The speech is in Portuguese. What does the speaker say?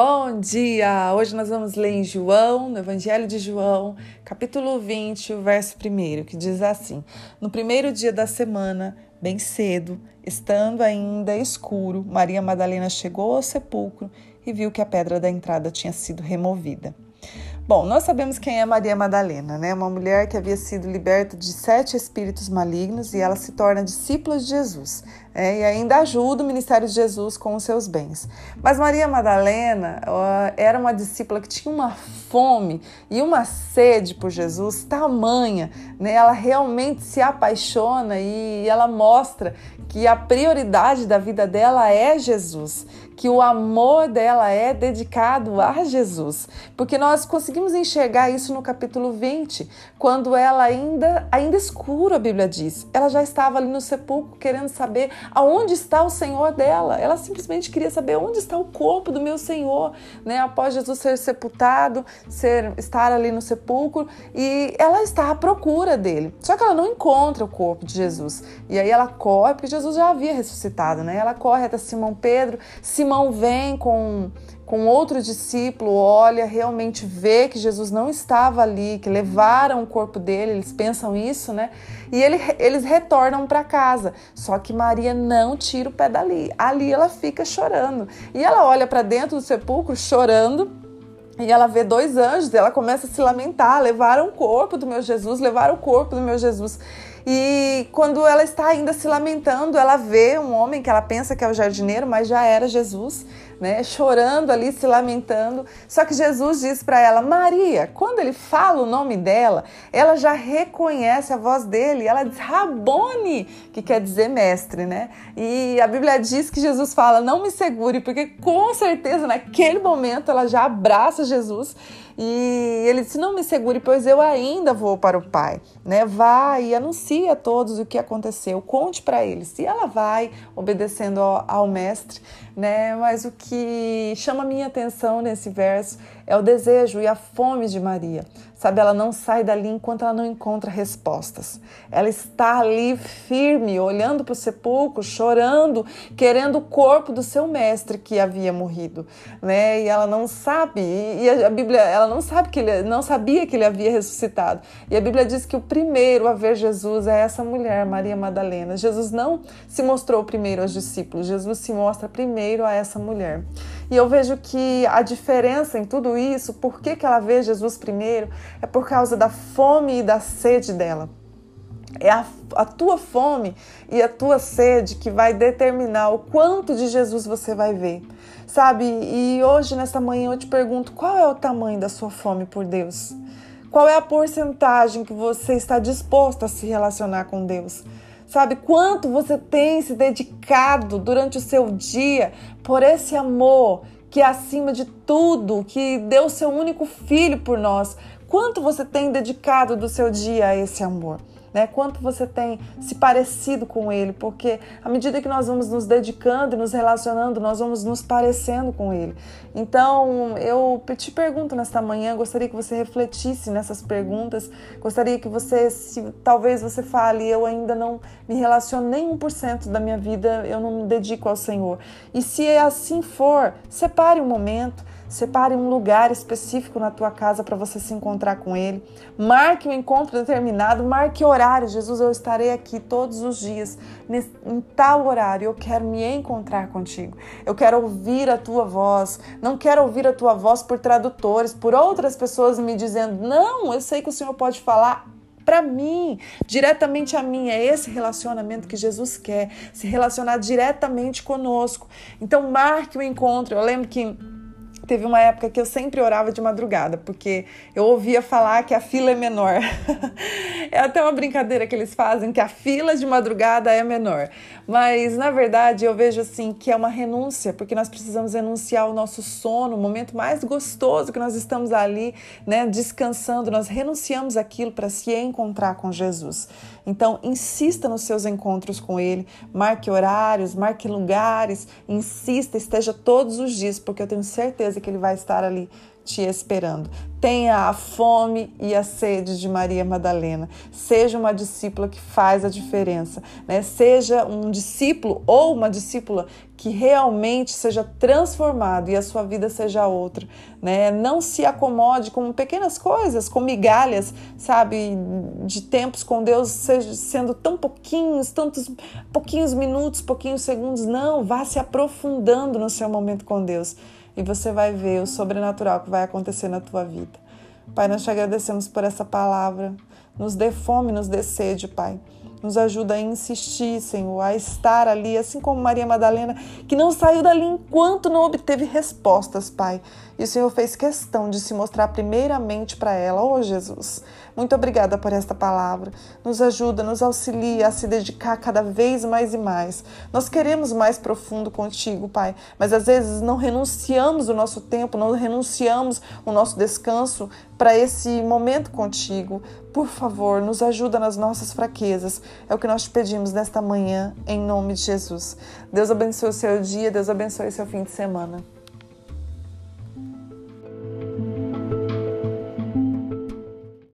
Bom dia! Hoje nós vamos ler em João, no Evangelho de João, capítulo 20, o verso 1, que diz assim: No primeiro dia da semana, bem cedo, estando ainda escuro, Maria Madalena chegou ao sepulcro e viu que a pedra da entrada tinha sido removida. Bom, nós sabemos quem é Maria Madalena, né? Uma mulher que havia sido liberta de sete espíritos malignos e ela se torna discípula de Jesus. É, e ainda ajuda o ministério de Jesus com os seus bens. Mas Maria Madalena era uma discípula que tinha uma fome e uma sede por Jesus tamanha, né? Ela realmente se apaixona e ela mostra que a prioridade da vida dela é Jesus, que o amor dela é dedicado a Jesus, porque nós conseguimos enxergar isso no capítulo 20, quando ela ainda ainda escuro, a Bíblia diz. Ela já estava ali no sepulcro querendo saber aonde está o Senhor dela. Ela simplesmente queria saber onde está o corpo do meu Senhor, né? Após Jesus ser sepultado, ser estar ali no sepulcro, e ela está à procura dele. Só que ela não encontra o corpo de Jesus. E aí ela corre, porque Jesus já havia ressuscitado, né? Ela corre até Simão Pedro. Simão vem com com outro discípulo, olha, realmente vê que Jesus não estava ali, que levaram o corpo dele, eles pensam isso, né? E ele, eles retornam para casa. Só que Maria não tira o pé dali. Ali ela fica chorando. E ela olha para dentro do sepulcro chorando. E ela vê dois anjos, ela começa a se lamentar: levaram o corpo do meu Jesus, levaram o corpo do meu Jesus. E quando ela está ainda se lamentando, ela vê um homem que ela pensa que é o jardineiro, mas já era Jesus, né? Chorando ali, se lamentando. Só que Jesus diz para ela, Maria. Quando ele fala o nome dela, ela já reconhece a voz dele. Ela diz Rabone, que quer dizer mestre, né? E a Bíblia diz que Jesus fala, não me segure, porque com certeza naquele momento ela já abraça Jesus e ele disse: Não me segure, pois eu ainda vou para o Pai. Né? Vai e anuncia a todos o que aconteceu, conte para eles. E ela vai, obedecendo ao, ao Mestre. Né? Mas o que chama minha atenção nesse verso é o desejo e a fome de Maria. Sabe, ela não sai dali enquanto ela não encontra respostas. Ela está ali firme, olhando para o sepulcro, chorando, querendo o corpo do seu mestre que havia morrido, né? E ela não sabe, e a Bíblia, ela não sabe que ele não sabia que ele havia ressuscitado. E a Bíblia diz que o primeiro a ver Jesus é essa mulher, Maria Madalena. Jesus não se mostrou primeiro aos discípulos, Jesus se mostra primeiro a essa mulher. E eu vejo que a diferença em tudo isso, por que, que ela vê Jesus primeiro, é por causa da fome e da sede dela. É a, a tua fome e a tua sede que vai determinar o quanto de Jesus você vai ver. Sabe? E hoje, nesta manhã, eu te pergunto: qual é o tamanho da sua fome por Deus? Qual é a porcentagem que você está disposto a se relacionar com Deus? Sabe quanto você tem se dedicado durante o seu dia por esse amor que é acima de tudo, que deu seu único filho por nós? Quanto você tem dedicado do seu dia a esse amor? Né? Quanto você tem se parecido com ele, porque à medida que nós vamos nos dedicando e nos relacionando, nós vamos nos parecendo com ele. Então, eu te pergunto nesta manhã, gostaria que você refletisse nessas perguntas, gostaria que você, se talvez você fale, eu ainda não me relaciono nem 1% da minha vida, eu não me dedico ao Senhor. E se assim for, separe um momento, Separe um lugar específico na tua casa para você se encontrar com Ele. Marque um encontro determinado, marque horário. Jesus, eu estarei aqui todos os dias, em tal horário. Eu quero me encontrar contigo. Eu quero ouvir a tua voz. Não quero ouvir a tua voz por tradutores, por outras pessoas me dizendo: não, eu sei que o Senhor pode falar para mim, diretamente a mim. É esse relacionamento que Jesus quer, se relacionar diretamente conosco. Então, marque o encontro. Eu lembro que Teve uma época que eu sempre orava de madrugada, porque eu ouvia falar que a fila é menor. é até uma brincadeira que eles fazem, que a fila de madrugada é menor. Mas, na verdade, eu vejo assim que é uma renúncia, porque nós precisamos renunciar o nosso sono, o momento mais gostoso que nós estamos ali, né, descansando. Nós renunciamos aquilo para se encontrar com Jesus. Então, insista nos seus encontros com Ele, marque horários, marque lugares, insista, esteja todos os dias, porque eu tenho certeza que Ele vai estar ali te esperando. Tenha a fome e a sede de Maria Madalena. Seja uma discípula que faz a diferença, né? Seja um discípulo ou uma discípula que realmente seja transformado e a sua vida seja outra, né? Não se acomode com pequenas coisas, com migalhas, sabe, de tempos com Deus seja sendo tão pouquinhos, tantos pouquinhos minutos, pouquinhos segundos, não, vá se aprofundando no seu momento com Deus e você vai ver o sobrenatural que vai acontecer na tua vida. Pai, nós te agradecemos por essa palavra. Nos dê fome, nos dê sede, Pai. Nos ajuda a insistir, Senhor, a estar ali, assim como Maria Madalena, que não saiu dali enquanto não obteve respostas, Pai. E o Senhor fez questão de se mostrar primeiramente para ela. Oh, Jesus, muito obrigada por esta palavra. Nos ajuda, nos auxilia a se dedicar cada vez mais e mais. Nós queremos mais profundo contigo, Pai, mas às vezes não renunciamos o nosso tempo, não renunciamos o nosso descanso para esse momento contigo. Por favor, nos ajuda nas nossas fraquezas. É o que nós te pedimos nesta manhã, em nome de Jesus. Deus abençoe o seu dia, Deus abençoe o seu fim de semana.